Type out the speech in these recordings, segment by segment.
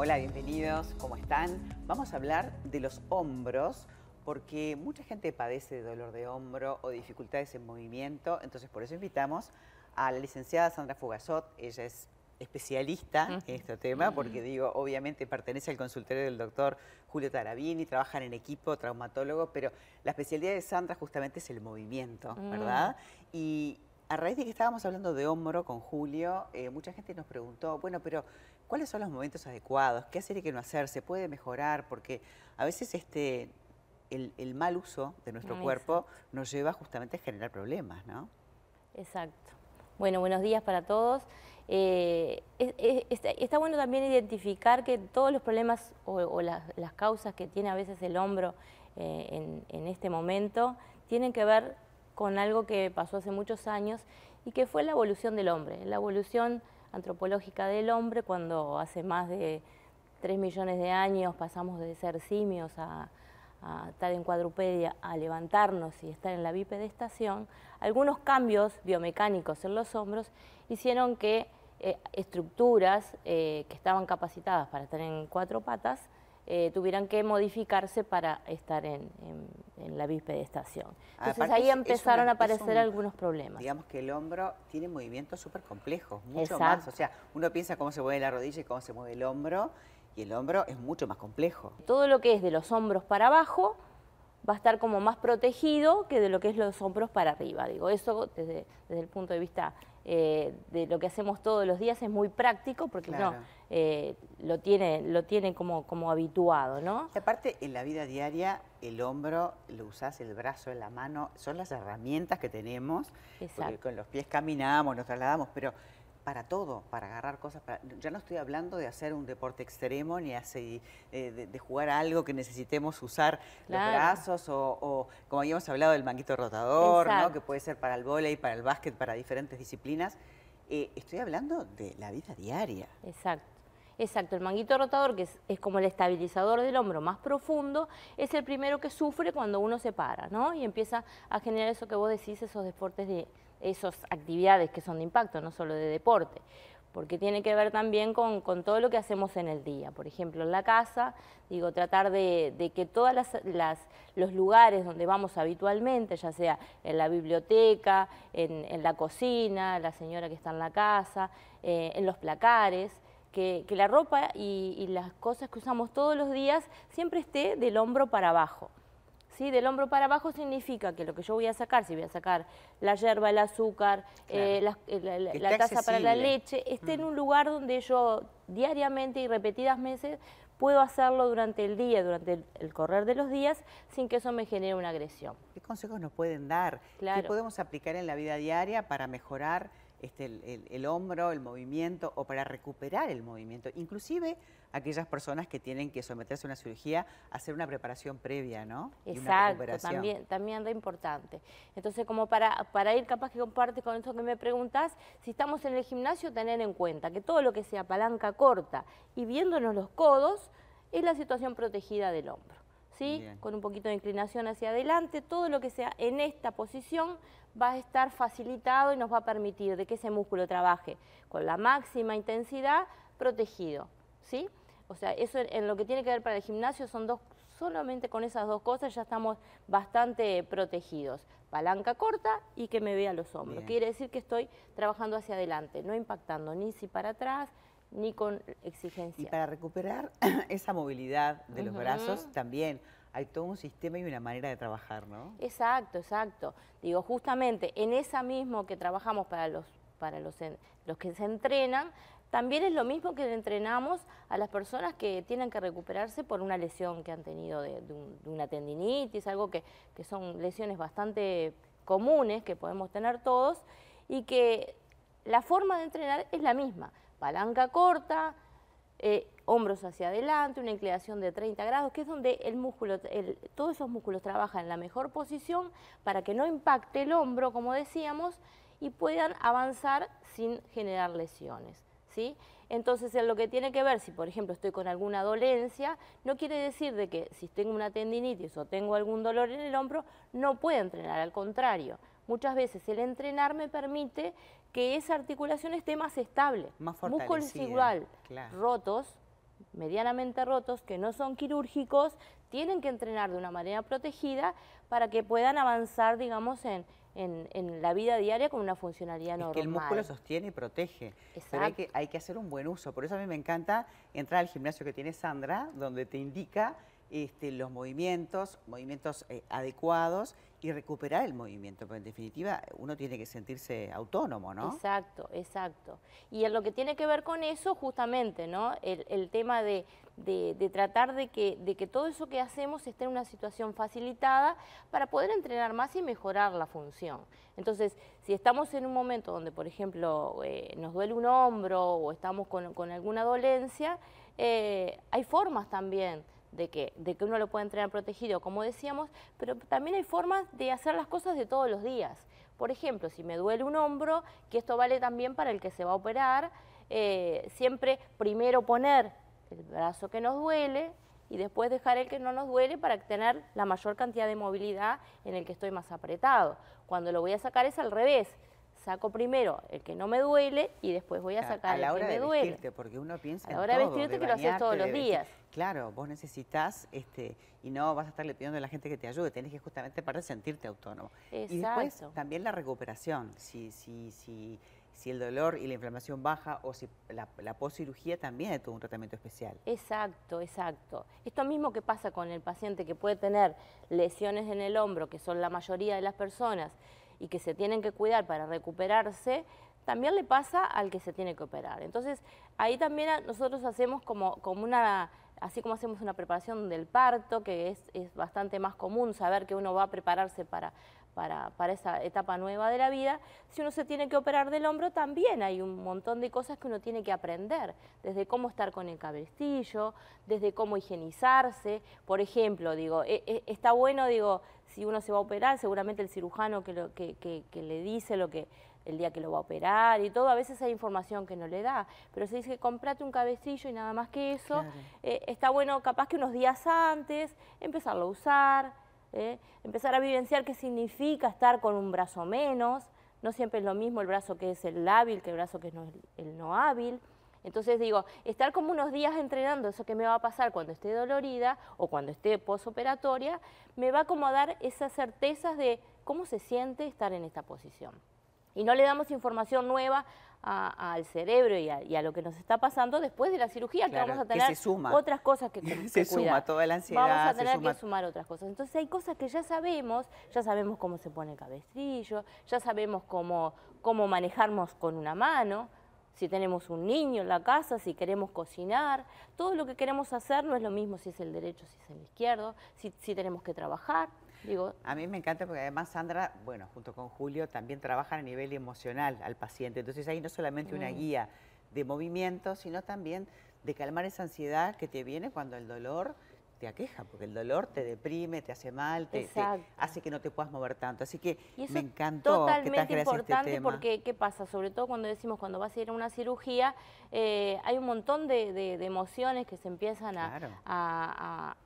Hola, bienvenidos, ¿cómo están? Vamos a hablar de los hombros porque mucha gente padece de dolor de hombro o dificultades en movimiento, entonces por eso invitamos a la licenciada Sandra Fugazot, ella es especialista en este tema, porque digo, obviamente pertenece al consultorio del doctor Julio Tarabini, trabajan en equipo, traumatólogo, pero la especialidad de Sandra justamente es el movimiento, mm. ¿verdad? Y a raíz de que estábamos hablando de hombro con Julio, eh, mucha gente nos preguntó, bueno, pero ¿cuáles son los momentos adecuados? ¿Qué hacer y qué no hacer? ¿Se puede mejorar? Porque a veces este, el, mal uso de nuestro cuerpo nos lleva justamente a generar problemas, ¿no? Exacto. Bueno, buenos días para todos. Eh, está, bueno también identificar que todos los problemas o, las, causas que tiene a veces el hombro eh, en, este momento tienen que ver con algo que pasó hace muchos años y que fue la evolución del hombre, la evolución antropológica del hombre cuando hace más de 3 millones de años pasamos de ser simios a, estar en cuadrupedia, a levantarnos y estar en la bipedestación, algunos cambios biomecánicos en los hombros hicieron que eh, estructuras eh, que estaban capacitadas para estar en cuatro patas eh, tuvieran que modificarse para estar en, la bipedestación. Entonces ahí empezaron a aparecer algunos problemas. Digamos que el hombro tiene movimientos súper complejos, mucho más. O sea, uno piensa cómo se mueve la rodilla y cómo se mueve el hombro, y el hombro es mucho más complejo. Todo lo que es de los hombros para abajo va a estar como más protegido que de lo que es los hombros para arriba. Digo, eso desde, desde el punto de vista eh, de lo que hacemos todos los días es muy práctico porque no, eh, lo tiene, lo tiene como, como habituado, ¿no? Y aparte, en la vida diaria, el hombro lo usás, el brazo, la mano, son las herramientas que tenemos, porque con los pies caminamos, nos trasladamos, pero para todo, para agarrar cosas. ya no estoy hablando de hacer un deporte extremo ni así, eh, de, jugar algo que necesitemos usar los brazos o, como habíamos hablado del manguito rotador, ¿no? que puede ser para el vóley, para el básquet, para diferentes disciplinas. Eh, estoy hablando de la vida diaria. Exacto. Exacto, el manguito rotador, que es, es, como el estabilizador del hombro más profundo, es el primero que sufre cuando uno se para, ¿no? Y empieza a generar eso que vos decís, esos deportes de, esas actividades que son de impacto, no solo de deporte, porque tiene que ver también con, todo lo que hacemos en el día. Por ejemplo, en la casa, digo, tratar de, que todos los lugares donde vamos habitualmente, ya sea en la biblioteca, en, la cocina, la señora que está en la casa, eh, en los placares, que, la ropa y las cosas que usamos todos los días siempre esté del hombro para abajo. ¿Sí? Del hombro para abajo significa que lo que yo voy a sacar, si voy a sacar la yerba, el azúcar, eh, la, taza para la leche, esté en mm. un lugar donde yo diariamente y repetidas meses puedo hacerlo durante el día, durante el, correr de los días, sin que eso me genere una agresión. ¿Qué consejos nos pueden dar? ¿Qué podemos aplicar en la vida diaria para mejorar este, el, hombro, el movimiento o para recuperar el movimiento. Inclusive aquellas personas que tienen que someterse a una cirugía, hacer una preparación previa, ¿no? Exacto, también, también es importante. Entonces, como para, para ir capaz que comparte con esto que me preguntas, si estamos en el gimnasio, tener en cuenta que todo lo que sea palanca corta y viéndonos los codos, es la situación protegida del hombro. ¿Sí? con un poquito de inclinación hacia adelante, todo lo que sea en esta posición va a estar facilitado y nos va a permitir de que ese músculo trabaje con la máxima intensidad protegido, ¿sí? O sea, eso en lo que tiene que ver para el gimnasio son dos, solamente con esas dos cosas ya estamos bastante protegidos. Palanca corta y que me vea los hombros. Quiere decir que estoy trabajando hacia adelante, no impactando ni si para atrás, ni con exigencia. Y para recuperar esa movilidad de los brazos también hay todo un sistema y una manera de trabajar, ¿no? Exacto, exacto. Digo, justamente en esa mismo que trabajamos para los, para los, los que se entrenan, también es lo mismo que entrenamos a las personas que tienen que recuperarse por una lesión que han tenido de, una tendinitis, algo que, que son lesiones bastante comunes que podemos tener todos y que la forma de entrenar es la misma, palanca corta, eh, hombros hacia adelante, una inclinación de 30 grados, que es donde el músculo, todos esos músculos trabajan en la mejor posición para que no impacte el hombro, como decíamos, y puedan avanzar sin generar lesiones. ¿sí? Entonces, en lo que tiene que ver, si por ejemplo estoy con alguna dolencia, no quiere decir de que si tengo una tendinitis o tengo algún dolor en el hombro, no puedo entrenar, al contrario. Muchas veces el entrenar me permite que esa articulación esté más estable. Más Músculos igual, rotos, medianamente rotos, que no son quirúrgicos, tienen que entrenar de una manera protegida para que puedan avanzar, digamos, en, en, la vida diaria con una funcionalidad es normal. Que el músculo sostiene y protege. Pero hay que, hay que hacer un buen uso. Por eso a mí me encanta entrar al gimnasio que tiene Sandra, donde te indica este, los movimientos, movimientos eh, adecuados y recuperar el movimiento, porque en definitiva uno tiene que sentirse autónomo, ¿no? Exacto, exacto. Y en lo que tiene que ver con eso, justamente, ¿no? El, tema de, tratar de que, de que todo eso que hacemos esté en una situación facilitada para poder entrenar más y mejorar la función. Entonces, si estamos en un momento donde, por ejemplo, eh, nos duele un hombro o estamos con, alguna dolencia, eh, hay formas también de que, de que uno lo puede entrenar protegido, como decíamos, pero también hay formas de hacer las cosas de todos los días. Por ejemplo, si me duele un hombro, que esto vale también para el que se va a operar, eh, siempre primero poner el brazo que nos duele y después dejar el que no nos duele para tener la mayor cantidad de movilidad en el que estoy más apretado. Cuando lo voy a sacar es al revés saco primero el que no me duele y después voy a sacar el que me duele. Vestirte, porque uno piensa a la hora de vestirte que lo haces todos los días. Claro, vos necesitas, este, y no vas a estarle pidiendo a la gente que te ayude, tenés que justamente para sentirte autónomo. Exacto. Y después también la recuperación, si, si, si, si el dolor y la inflamación baja o si la, la poscirugía también es todo un tratamiento especial. Exacto, exacto. Esto mismo que pasa con el paciente que puede tener lesiones en el hombro, que son la mayoría de las personas, y que se tienen que cuidar para recuperarse, también le pasa al que se tiene que operar. Entonces, ahí también nosotros hacemos como, como una, así como hacemos una preparación del parto, que es, es bastante más común saber que uno va a prepararse para, para, para, esa etapa nueva de la vida, si uno se tiene que operar del hombro, también hay un montón de cosas que uno tiene que aprender, desde cómo estar con el cabestillo, desde cómo higienizarse, por ejemplo, digo, e, e, está bueno, digo, si uno se va a operar, seguramente el cirujano que, lo, que, que, le dice lo que el día que lo va a operar y todo, a veces hay información que no le da, pero se dice que comprate un cabecillo y nada más que eso, eh, está bueno capaz que unos días antes empezarlo a usar, eh, empezar a vivenciar qué significa estar con un brazo menos, no siempre es lo mismo el brazo que es el hábil que el brazo que es el no hábil, entonces digo, estar como unos días entrenando eso que me va a pasar cuando esté dolorida o cuando esté posoperatoria, me va como a dar esas certezas de cómo se siente estar en esta posición. Y no le damos información nueva al cerebro y a, lo que nos está pasando después de la cirugía, que vamos a tener otras cosas que, que Se suma toda la ansiedad. Vamos a tener que sumar otras cosas. Entonces hay cosas que ya sabemos, ya sabemos cómo se pone el cabestrillo, ya sabemos cómo, cómo manejarnos con una mano, si tenemos un niño en la casa, si queremos cocinar, todo lo que queremos hacer no es lo mismo si es el derecho, si es el izquierdo, si, tenemos que trabajar. Digo, a mí me encanta porque además Sandra, bueno, junto con Julio, también trabajan a nivel emocional al paciente. Entonces ahí no solamente una guía de movimiento, sino también de calmar esa ansiedad que te viene cuando el dolor te aqueja, porque el dolor te deprime, te hace mal, te, hace que no te puedas mover tanto. Así que me encantó totalmente que te este importante este porque, ¿qué pasa? Sobre todo cuando decimos cuando vas a ir a una cirugía, eh, hay un montón de, emociones que se empiezan a, a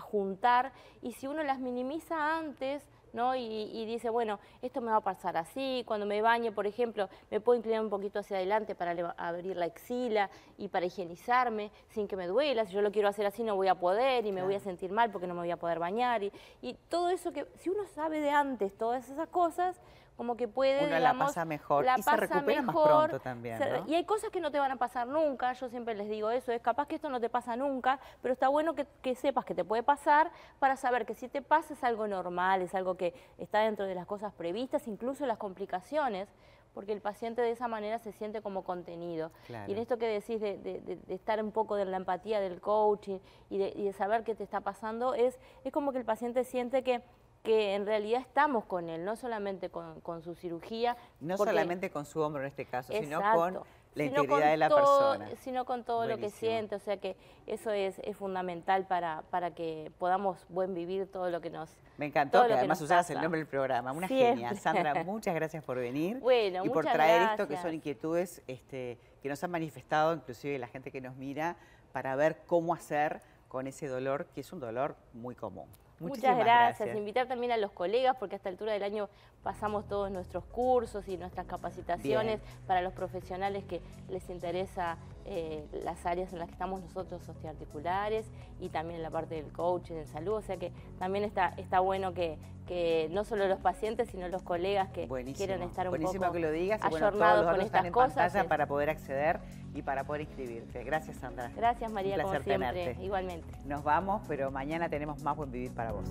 juntar y si uno las minimiza antes, ¿no? Y, dice, bueno, esto me va a pasar así, cuando me bañe, por ejemplo, me puedo inclinar un poquito hacia adelante para abrir la axila y para higienizarme sin que me duela, si yo lo quiero hacer así no voy a poder y me voy a sentir mal porque no me voy a poder bañar y, y todo eso que, si uno sabe de antes todas esas cosas, como que puede, Uno la pasa mejor y se recupera más pronto también, Y hay cosas que no te van a pasar nunca, yo siempre les digo eso, es capaz que esto no te pasa nunca, pero está bueno que, sepas que te puede pasar para saber que si te pasa es algo normal, es algo que está dentro de las cosas previstas, incluso las complicaciones, porque el paciente de esa manera se siente como contenido. Y en esto que decís de, estar un poco de la empatía del coaching y de, y de saber qué te está pasando, es, es como que el paciente siente que que en realidad estamos con él, no solamente con, su cirugía. No solamente con su hombro en este caso, sino con la integridad de la persona. Sino con todo lo que siente, o sea que eso es, fundamental para, para que podamos buen vivir todo lo que nos Me encantó que además usaras el nombre del programa, una genia. Sandra, muchas gracias por venir bueno, y por traer esto que son inquietudes este, que nos han manifestado, inclusive la gente que nos mira, para ver cómo hacer con ese dolor, que es un dolor muy común. Muchas gracias. Invitar también a los colegas, porque a esta altura del año pasamos todos nuestros cursos y nuestras capacitaciones para los profesionales que les interesa eh, las áreas en las que estamos nosotros osteoarticulares y también la parte del coaching en salud, o sea que también está, está bueno que, que no solo los pacientes, sino los colegas que quieren estar un Buenísimo poco que lo digas y bueno, con estas cosas. para poder acceder y para poder inscribirte. Gracias, Sandra. Gracias, María, como siempre. Igualmente. Nos vamos, pero mañana tenemos más Buen Vivir para vos.